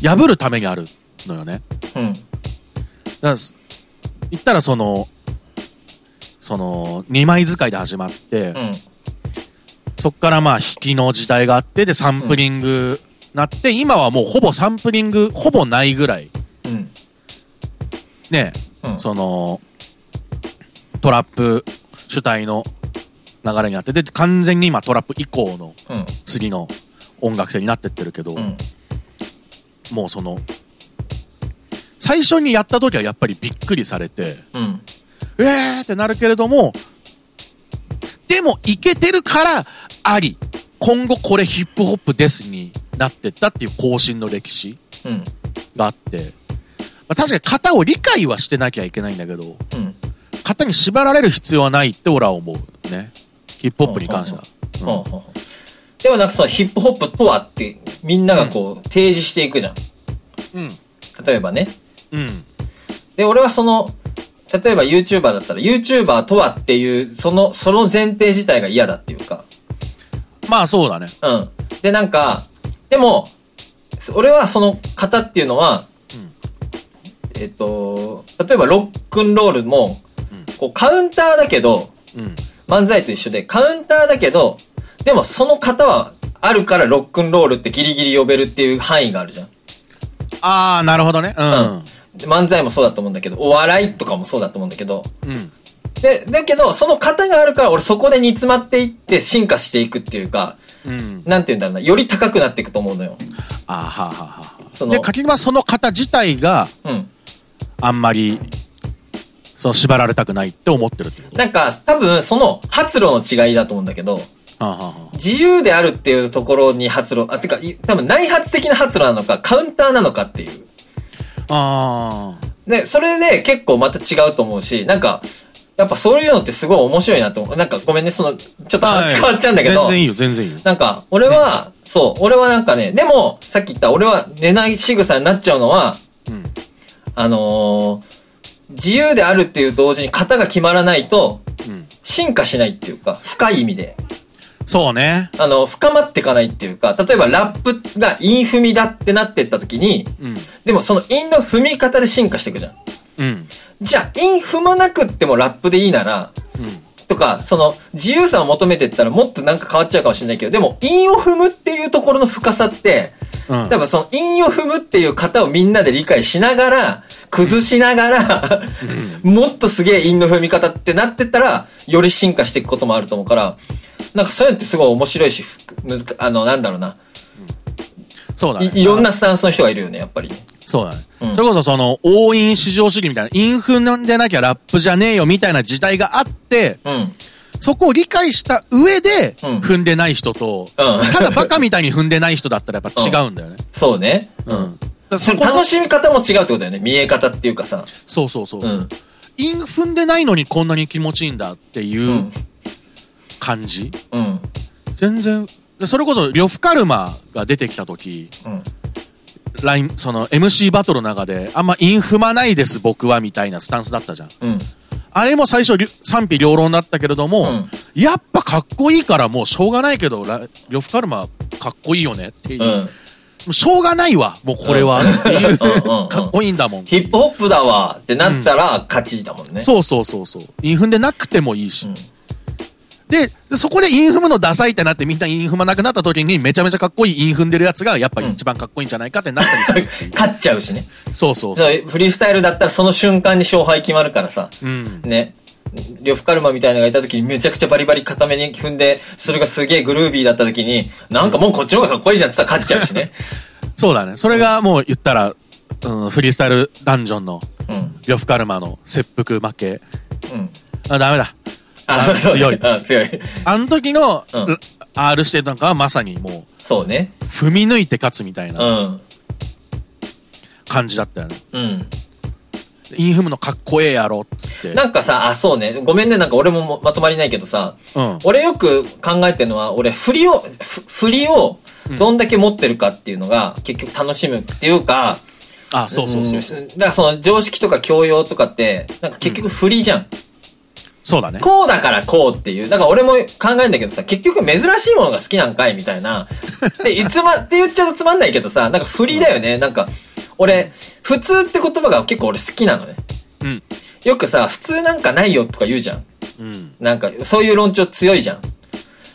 破るためにあるのよね。うん。だ言ったらその、その、二枚使いで始まって、うん。そっからまあ引きの時代があって、で、サンプリングなって、今はもうほぼサンプリング、ほぼないぐらい、うん。ね、うん。その、トラップ主体の流れにあって、で、完全に今トラップ以降のうん。次の音楽性になってってるけど、うん。もうその、最初にやった時はやっぱりびっくりされて、うん。えーってなるけれども、でもいけてるからあり、今後これヒップホップですになってったっていう更新の歴史うん。があって、まあ、確かに型を理解はしてなきゃいけないんだけど、うん。型に縛られる必要はないって俺は思うね。ヒップホップに関しては。でもなんかそのヒップホップとはってみんながこう提示していくじゃん。うん。例えばね。うん。で、俺はその、例えば YouTuber だったら YouTuber とはっていう、その、その前提自体が嫌だっていうか。まあそうだね。うん。で、なんか、でも、俺はその型っていうのは、えっと、例えばロックンロールも、こうカウンターだけど、うん。漫才と一緒で、カウンターだけど、でもその型はあるからロックンロールってギリギリ呼べるっていう範囲があるじゃん。ああ、なるほどね。うん。で漫才もそうだと思うんだけど、お笑いとかもそうだと思うんだけど、うん。で、だけど、その型があるから俺そこで煮詰まっていって進化していくっていうか、うん。なんて言うんだろうな、より高くなっていくと思うのよ。あーはあはあはあ。そので、柿沼その型自体がうん。あんまり、その縛られたくないって思ってるってこと？なんか、多分その発露の違いだと思うんだけど、自由であるっていうところに発露、あ、てか、い多分内発的な発露なのか、カウンターなのかっていう。あで、それで結構また違うと思うし、なんか、やっぱそういうのってすごい面白いなと思う。なんかごめんね、その、ちょっとあ。話変わっちゃうんだけど、全然いいよ、全然いいよ。なんか、俺は、そう、俺はなんかね、でも、さっき言った俺は寝ない仕草になっちゃうのは、うん。あのー自由であるっていう同時に型が決まらないと、うん。進化しないっていうか、深い意味で。そうね。あの、深まっていかないっていうか、例えばラップが韻踏みだってなってった時に、うん。でもその韻の踏み方で進化していくじゃん。うん。じゃあ、韻踏まなくってもラップでいいなら、うん。とか、その、自由さを求めてったらもっとなんか変わっちゃうかもしれないけど、でも、韻を踏むっていうところの深さって、うん。多分その韻を踏むっていう型をみんなで理解しながら、崩しながら、もっとすげえ韻の踏み方ってなってったら、より進化していくこともあると思うから、なんかそうってすごい面白いし、あの、なんだろうな。そうだね。いいろんなスタンスの人がいるよね、やっぱりね。そうだね。うんそれこそその、応印至上主義みたいな、インフンでなきゃラップじゃねえよみたいな時代があって、うん。そこを理解した上で、うん踏んでない人と、うんただバカみたいに踏んでない人だったらやっぱ違うんだよね。そうね。うん。楽しみ方も違うってことだよね。見え方っていうかさ。そうそうそうそう。うん。イン踏んでないのにこんなに気持ちいいんだっていううん感じ？うん。全然、でそれこそ、呂布カルマが出てきた時、うん。ライン、その MC バトルの中で、あんまイン踏まないです僕はみたいなスタンスだったじゃん。うん。あれも最初賛否両論だったけれども、うんやっぱかっこいいからもうしょうがないけど、ラ呂布カルマかっこいいよねっていう。しょうがないわ、もうこれはっていうかっこいいんだもん。ヒップホップだわってなったら勝ちだもんね。そうそうそうそう。インフンでなくてもいいし。うんで、でそこでインフムのダサいってなってみんなインフマなくなった時にめちゃめちゃかっこいいインフんでるやつがやっぱり一番かっこいいんじゃないかってなったりする。勝っちゃうしね。そうそうそう。フリースタイルだったらその瞬間に勝敗決まるからさ。うん。ね。呂布カルマみたいなのがいた時にめちゃくちゃバリバリ固めに踏んで、それがすげえグルービーだった時に、なんかもうこっちの方がかっこいいじゃんってさ、勝っちゃうしね。そうだね。それがもう言ったら、うん、フリースタイルダンジョンのうん。呂布カルマの切腹負け。うん。あ、ダメだ。あ、そうそう。強いあ強い。あの時の、うん R 指定なんかはまさにもそうね。う、踏み抜いて勝つみたいうなん感じだったよね。うん。インフムのかっこええやろ、っつって。なんかさ、あ、そうね。ごめんね。なんか俺ももまとまりないけどさ、うん。俺よく考えてるのは、俺、振りを、ふ振りをどんだけ持ってるかっていうのが、結局楽しむっていうか、あ、そうそうそう。んだからその常識とか教養とかって、なんか結局振りじゃん。そうだね。こうだからこうっていう。だから俺も考えんだけどさ、結局珍しいものが好きなんかいみたいな。で、いつま、って言っちゃうとつまんないけどさ、なんか振りだよね。なんか、俺、普通って言葉が結構俺好きなのね。うん。よくさ、普通なんかないよとか言うじゃん。うん。なんか、そういう論調強いじゃん。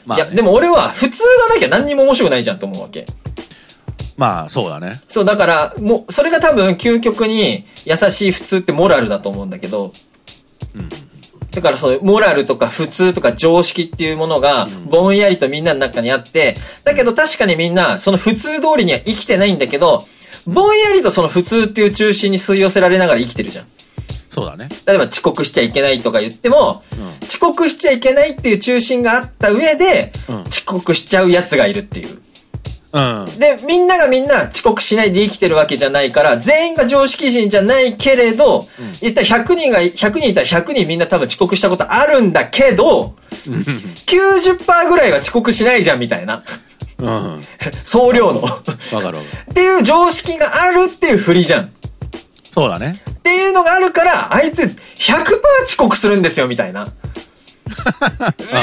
まあ、いや、でも俺は普通がなきゃ何にも面白くないじゃんと思うわけ。まあ、そうだね。そう、だから、もう、それが多分究極に優しい普通ってモラルだと思うんだけど、うん。だからそういうモラルとか普通とか常識っていうものがぼんやりとみんなの中にあって、だけど確かにみんなその普通通りには生きてないんだけど、ぼんやりとその普通っていう中心に吸い寄せられながら生きてるじゃん。そうだね。例えば遅刻しちゃいけないとか言っても、うん遅刻しちゃいけないっていう中心があった上で、うん遅刻しちゃう奴がいるっていう。うん。で、みんながみんな遅刻しないで生きてるわけじゃないから、全員が常識人じゃないけれど、言ったら100人が、100人いたら100人みんな多分遅刻したことあるんだけど、90%ぐらいは遅刻しないじゃんみたいな。うん。わ 総量の。っかるわかる。ていう常識があるっていう振りじゃん。っそうだね。ていうのがあるから、あいつ100%遅刻するんですよみたいな。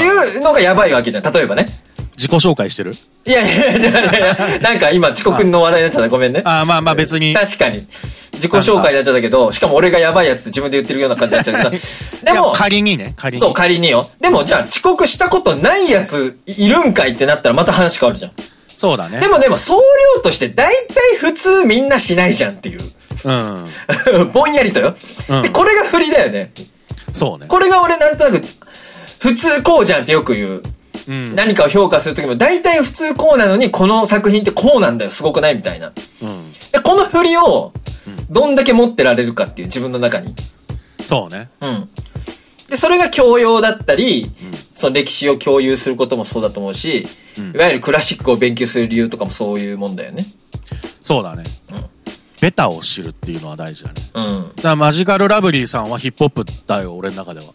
いうのがやばいわけじゃん。例えばね。自己紹介してる？いやいやいや、じゃあいやいやなんか今遅刻の話題になっちゃった。ごめんね。ああ、まあまあ別に。確かに。自己紹介になっちゃったけど、しかも俺がやばいやつって自分で言ってるような感じになっちゃうけど。でも、仮にね、仮に。そう、仮によ。でもじゃあ遅刻したことないやついるんかいってなったらまた話変わるじゃん。そうだねで。もでも総量として大体普通みんなしないじゃんっていう。うん。ぼんやりとよ。うんで、これが振りだよね。そうね。これが俺なんとなく、普通こうじゃんってよく言う。うん。何かを評価するときも大体普通こうなのにこの作品ってこうなんだよ。すごくないみたいな。うん。で、この振りを、どんだけ持ってられるかっていう自分の中に。そうね。うん。で、それが教養だったり、その歴史を共有することもそうだと思うし、うんいわゆるクラシックを勉強する理由とかもそういうもんだよね。そうだね。うんベタを知るっていうのは大事だね。うん。だからマジカルラブリーさんはヒップホップだよ、俺の中では。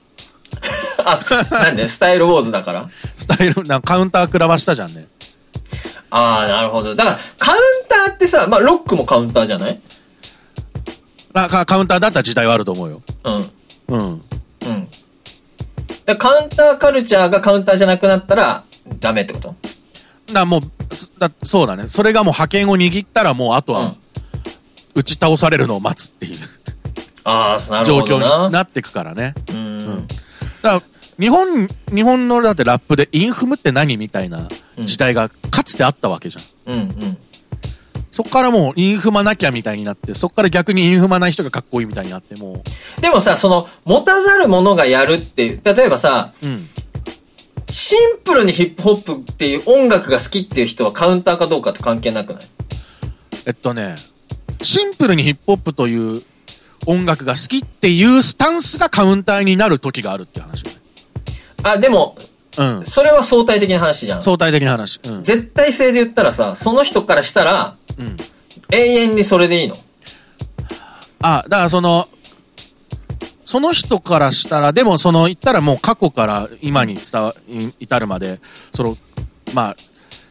あ、なんで？スタイルウォーズだから？スタイル、なカウンター食らわしたじゃんね。ああ、なるほど。だから、カウンターってさ、まあ、ロックもカウンターじゃない？あカカウンターだった時代はあると思うよ。うん。うん。うん。でカウンターカルチャーがカウンターじゃなくなったら、ダメってこと？だからもう、すだそうだね。それがもう覇権を握ったらもうあとはうん、打ち倒されるのを待つっていうああ、なる状況ほどな。になってくからね。うん。だから、日本、日本のだってラップでインフムって何みたいな時代がかつてあったわけじゃん。うん。うん。そっからもうインフマなきゃみたいになって、そっから逆にインフマない人がかっこいいみたいになって、もでもさ、その、持たざる者がやるっていう、例えばさ、う、うん。シンプルにヒップホップっていう音楽が好きっていう人はカウンターかどうかって関係なくない？えっとね、シンプルにヒップホップという音楽が好きっていうスタンスがカウンターになる時があるっていう話よね。あ、でも、うん。それは相対的な話じゃん。相対的な話。うん。絶対性で言ったらさ、その人からしたら、うん。永遠にそれでいいのあ、だからその、その人からしたら、でもその言ったらもう過去から今に伝わ、い至るまで、その、まあ、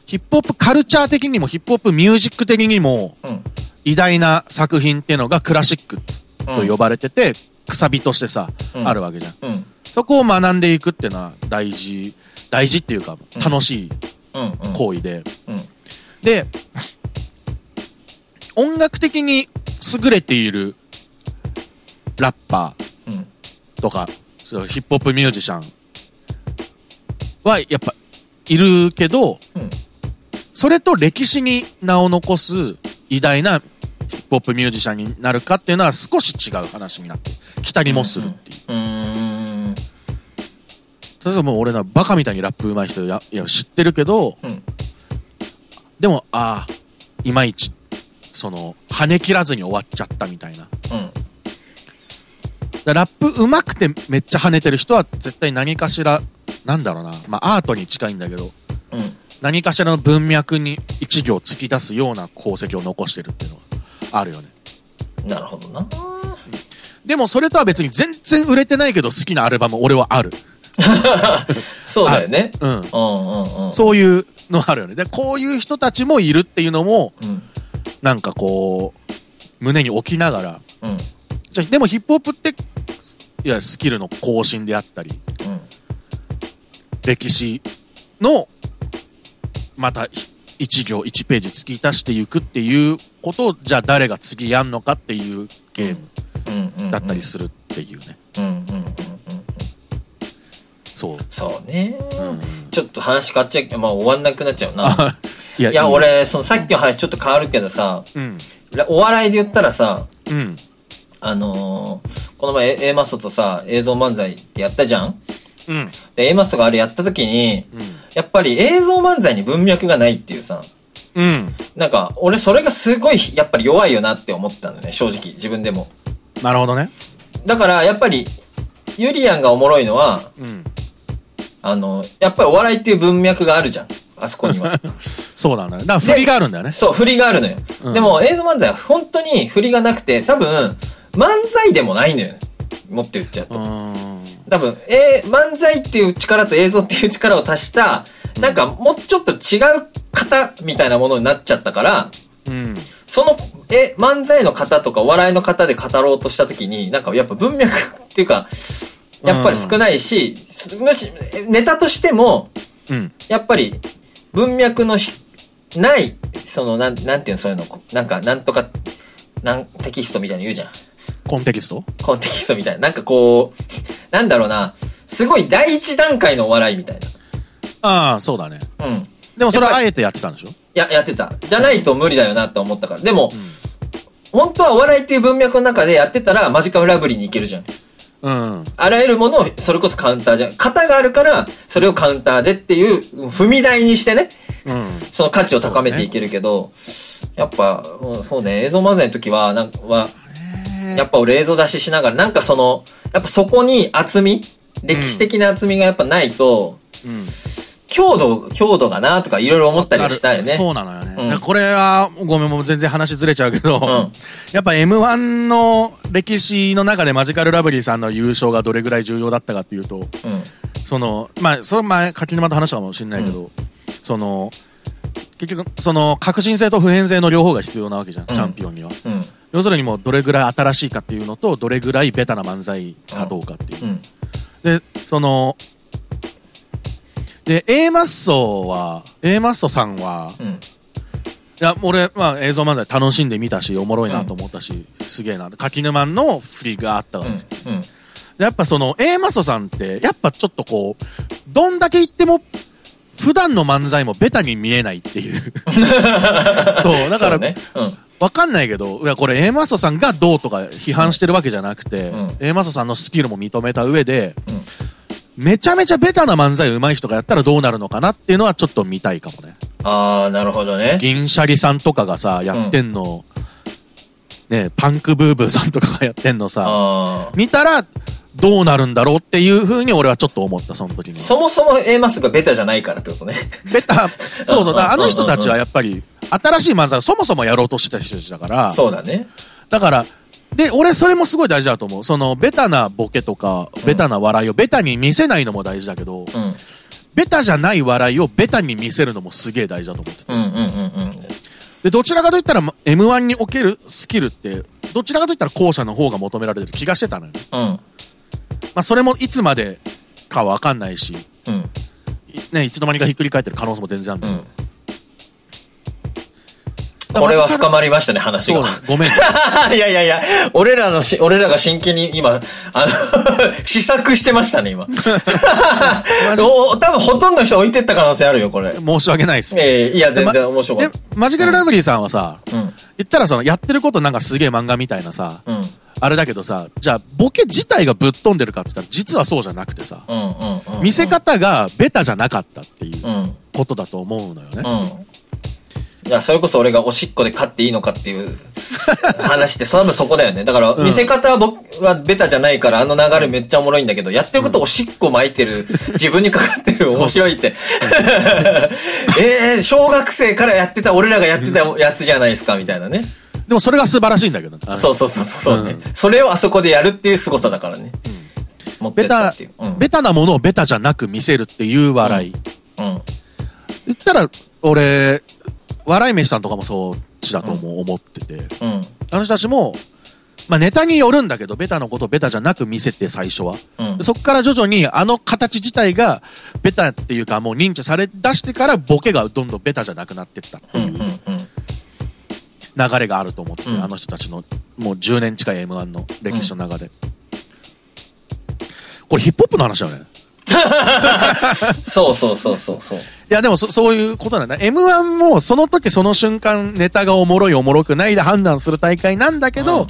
ヒップホップカルチャー的にもヒップホップミュージック的にもうん。偉大な作品っていうのがクラシックと呼ばれてて、くさびとしてさ、うんあるわけじゃん。うん。そこを学んでいくっていうのは大事、大事っていうかうん楽しい。行為で。うん。で、音楽的に優れているラッパうん。ーとか、ヒップホップミュージシャンはやっぱいるけど、うん。それと歴史に名を残す偉大なヒップホップミュージシャンになるかっていうのは少し違う話になってきたりもするっていう。うーん。例えばもう俺らバカみたいにラップ上手い人やいや知ってるけど、うん。でも、ああ、いまいち、その、跳ね切らずに終わっちゃったみたいな。うん。だラップ上手くてめっちゃ跳ねてる人は絶対何かしら、なんだろうな、まあアートに近いんだけど、うん。何かしらの文脈に一行突き出すような功績を残してるっていうのはあるよね。なるほどな。でもそれとは別に全然売れてないけど好きなアルバム俺はある。そうだよね。うん。うんうんうん。そういうのあるよね。で、こういう人たちもいるっていうのも、うん。なんかこう、胸に置きながら、うん。じゃあでもヒップホップって、いや、スキルの更新であったり、うん。歴史の、また、一行、一ページ突き足していくっていうことを、じゃあ誰が次やんのかっていうゲーム。だったりするっていうね。そう。そうね。うんちょっと話変わっちゃうけど、まあ終わんなくなっちゃうな。あ、いや、いや、い俺、そのさっきの話ちょっと変わるけどさ、うん。お笑いで言ったらさ、うん。あのーこの前 A マストとさ、映像漫才ってやったじゃん？うん。で、A マストがあれやった時に、やっぱり映像漫才に文脈がないっていうさ、うん。なんか、俺それがすごい、やっぱり弱いよなって思ったんだね、正直、自分でも。なるほどね。だから、やっぱり、ユリアンがおもろいのは、うん。あの、やっぱりお笑いっていう文脈があるじゃん。あそこには。そうだね。だから振りがあるんだよね。そう、振りがあるのよ。うんでも、映像漫才は本当に振りがなくて、多分、漫才でもないのよね。もっと言っちゃうと。多分、えー漫才っていう力と映像っていう力を足した、なんかもうちょっと違う型みたいなものになっちゃったから、うん。その、え、漫才の型とかお笑いの型で語ろうとしたときに、なんかやっぱ文脈っていうか、やっぱり少ないし、すむし、ネタとしても、うん。やっぱり文脈のひない、その、なん、なんていうの、そういうの、こなんか、なんとか、なん、テキストみたいに言うじゃん。コンテキスト？コンテキストみたいな。なんかこう、なんだろうな、すごい第一段階のお笑いみたいああ、そうだね。な。うん。いでもそれはあえてやってたんでしょ？や、やってた。じゃないと無理だよなって思ったから。でも、本当はお笑いっていう文脈の中でやってたらマジカルラブリーに行けるじゃん。うん。あらゆるものを、それこそカウンターじゃん。型があるから、それをカウンターでっていう、踏み台にしてね、うん。その価値を高めていけるけど、やっぱ、うんそうね、映像漫才の時は、なんか、は、やっぱ俺映像出ししながら、なんかその、やっぱそこに厚み歴史的な厚みがやっぱないと、うん。強度、強度がなとかいろいろ思ったりはしたよね。そうなのよね。うんこれは、ごめん、もう全然話ずれちゃうけど、んやっぱ M1 の歴史の中でマジカルラブリーさんの優勝がどれぐらい重要だったかっていうと、うん。その、まあ、それ前、柿沼と話したかもしれないけど、その、結局、その、革新性と普遍性の両方が必要なわけじゃん、チャンピオンには。うん。要するにもう、どれぐらい新しいかっていうのと、どれぐらいベタな漫才かどうかっていう。うん。で、その、で、A マッソは、A マッソさんは、うん。いや、俺、まあ映像漫才楽しんで見たし、おもろいなと思ったし、すげえな。柿沼の振りがあったから、うん。うん。やっぱその A マソさんって、やっぱちょっとこう、どんだけ言っても、普段の漫才もベタに見えないっていう。そう、だから、そうね。うん。わかんないけど、いや、これ A マソさんがどうとか批判してるわけじゃなくて、うん A マソさんのスキルも認めた上で、うんめちゃめちゃベタな漫才上手い人がやったらどうなるのかなっていうのはちょっと見たいかもね。あー、なるほどね。銀シャリさんとかがさ、やってんの、ね、パンクブーブーさんとかがやってんのさ。見たらどうなるんだろうっていう風に俺はちょっと思った、その時には。そもそも A マスがベタじゃないからってことね。ベタ、そうそう、あの人たちうんうんうんはやっぱり、新しい漫才をそもそもやろうとしてた人たちだから、そうだね。だから、で、俺それもすごい大事だと思う。その、ベタなボケとか、ベタな笑いをベタに見せないのも大事だけど、うん。ベタじゃない笑いをベタに見せるのもすげえ大事だと思ってて。うんうんうんうん。で、どちらかといったら、ま M1 におけるスキルって、どちらかといったら後者の方が求められてる気がしてたのよね。うん。まあ、それもいつまでかわかんないし、うん。いね、いつの間にかひっくり返ってる可能性も全然あるんだけどうん。これは深まりましたね、話がごめん。いやいやいや、俺らのし、俺らが真剣に今、あの、試作してましたね、今。お多分ほとんどの人置いてった可能性あるよ、これ。申し訳ないです。ええいや、全然面白かでっ、マジカルラブリーさんはさ、た。うん。言ったらその、やってることなんかすげえ漫画みたいなさ、うん。あれだけどさ、じゃあ、ボケ自体がぶっ飛んでるかって言ったら、実はそうじゃなくてさ。見せ方がベタじゃなかったっていううん。ことだと思うのよね。うん。いや、それこそ俺がおしっこで勝っていいのかっていう 話って、多分そこだよね。だから、ん見せ方は僕はベタじゃないから、あの流れめっちゃおもろいんだけど、やってることおしっこ巻いてる、自分にかかってる、面白いって。えー、小学生からやってた、俺らがやってたやつじゃないですか、みたいなね。でもそれが素晴らしいんだけど。そうそうそうそうね、うんそれをあそこでやるっていう凄さだからね。持ってベタったっていう。うん。、ベタなものをベタじゃなく見せるっていう笑い。うん。言ったら、俺、笑い飯さんとかもそっちだと思う思ってて。うん。あの人たちも、まあネタによるんだけど、ベタのことをベタじゃなく見せて最初は。うんで。そこから徐々にあの形自体がベタっていうかもう認知され出してからボケがどんどんベタじゃなくなってったってうん。いう。流れがあると思ってて、うんあの人たちのもう10年近い M1 の歴史の中で。これヒップホップの話だよね。そうそうそうそうそう。いやでもそそういうことなんだ。M1 もその時その瞬間ネタがおもろいおもろくないで判断する大会なんだけど、うん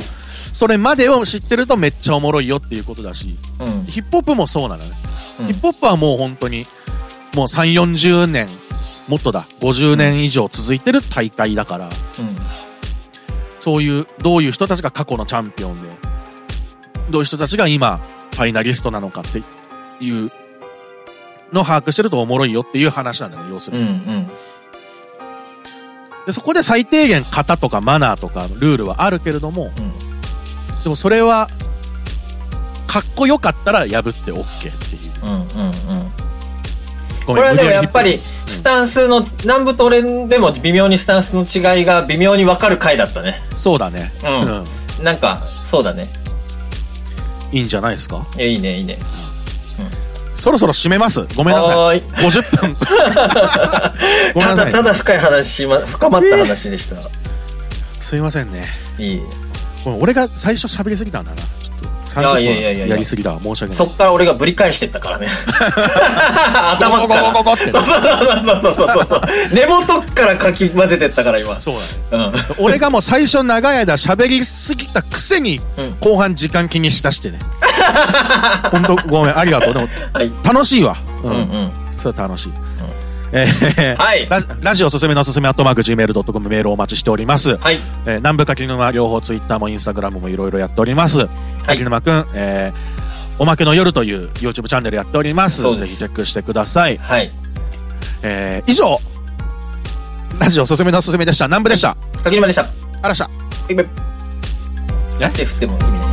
それまでを知ってるとめっちゃおもろいよっていうことだし、うん。ヒップホップもそうなのね。うんヒップホップはもう本当に、もう3、40年、もっとだ、50年以上続いてる大会だから、そういう、どういう人たちが過去のチャンピオンで、どういう人たちが今、ファイナリストなのかっていうのを把握してるとおもろいよっていう話なんだね、要するうん。うに。ん。で、そこで最低限型とかマナーとかルールはあるけれども、うん。でもそれは、かっこよかったら破って OK っていう。うん。うん。うん。ここれはでもやっぱり、スタンスの、南部と俺でも微妙にスタンスの違いが微妙に分かる回だったね。そうだね。うんなんか、そうだね。いいんじゃないですか？いいね、いいね。そろそろ締めます。ごめんなさい。はーい50分。ただ。ただ深い話、ま深まった話でした。すいませんね。いい。俺が最初喋りすぎたんだな。ちょっと30いやいやいやいやりすぎだわ。申し訳ない。そっから俺がぶり返してったからね。頭から。ゴゴゴゴってそうそうそうそうそうそう。根元からかき混ぜてったから今。そうだね。うん。俺がもう最初長い間喋りすぎたくせに、うん後半時間気にしだしてね。ほんとごめん、ありがとう。でも、はい。楽しいわ。う。うんんうん。それ楽しい。えーはいラジラジオおすすめのおすすめアットマーク Gmail.com メールをお待ちしております。はい。えー南部柿沼両方ツイッターもインスタグラムもいろいろやっております。柿沼くん、えーおまけの夜という YouTube チャンネルやっております。ぜひチェックしてください。はい。えー以上、ラジオおすすめのおすすめでした。南部でした。柿沼でした。あらっしゃ。いっぱいえ？手振っても意味ない。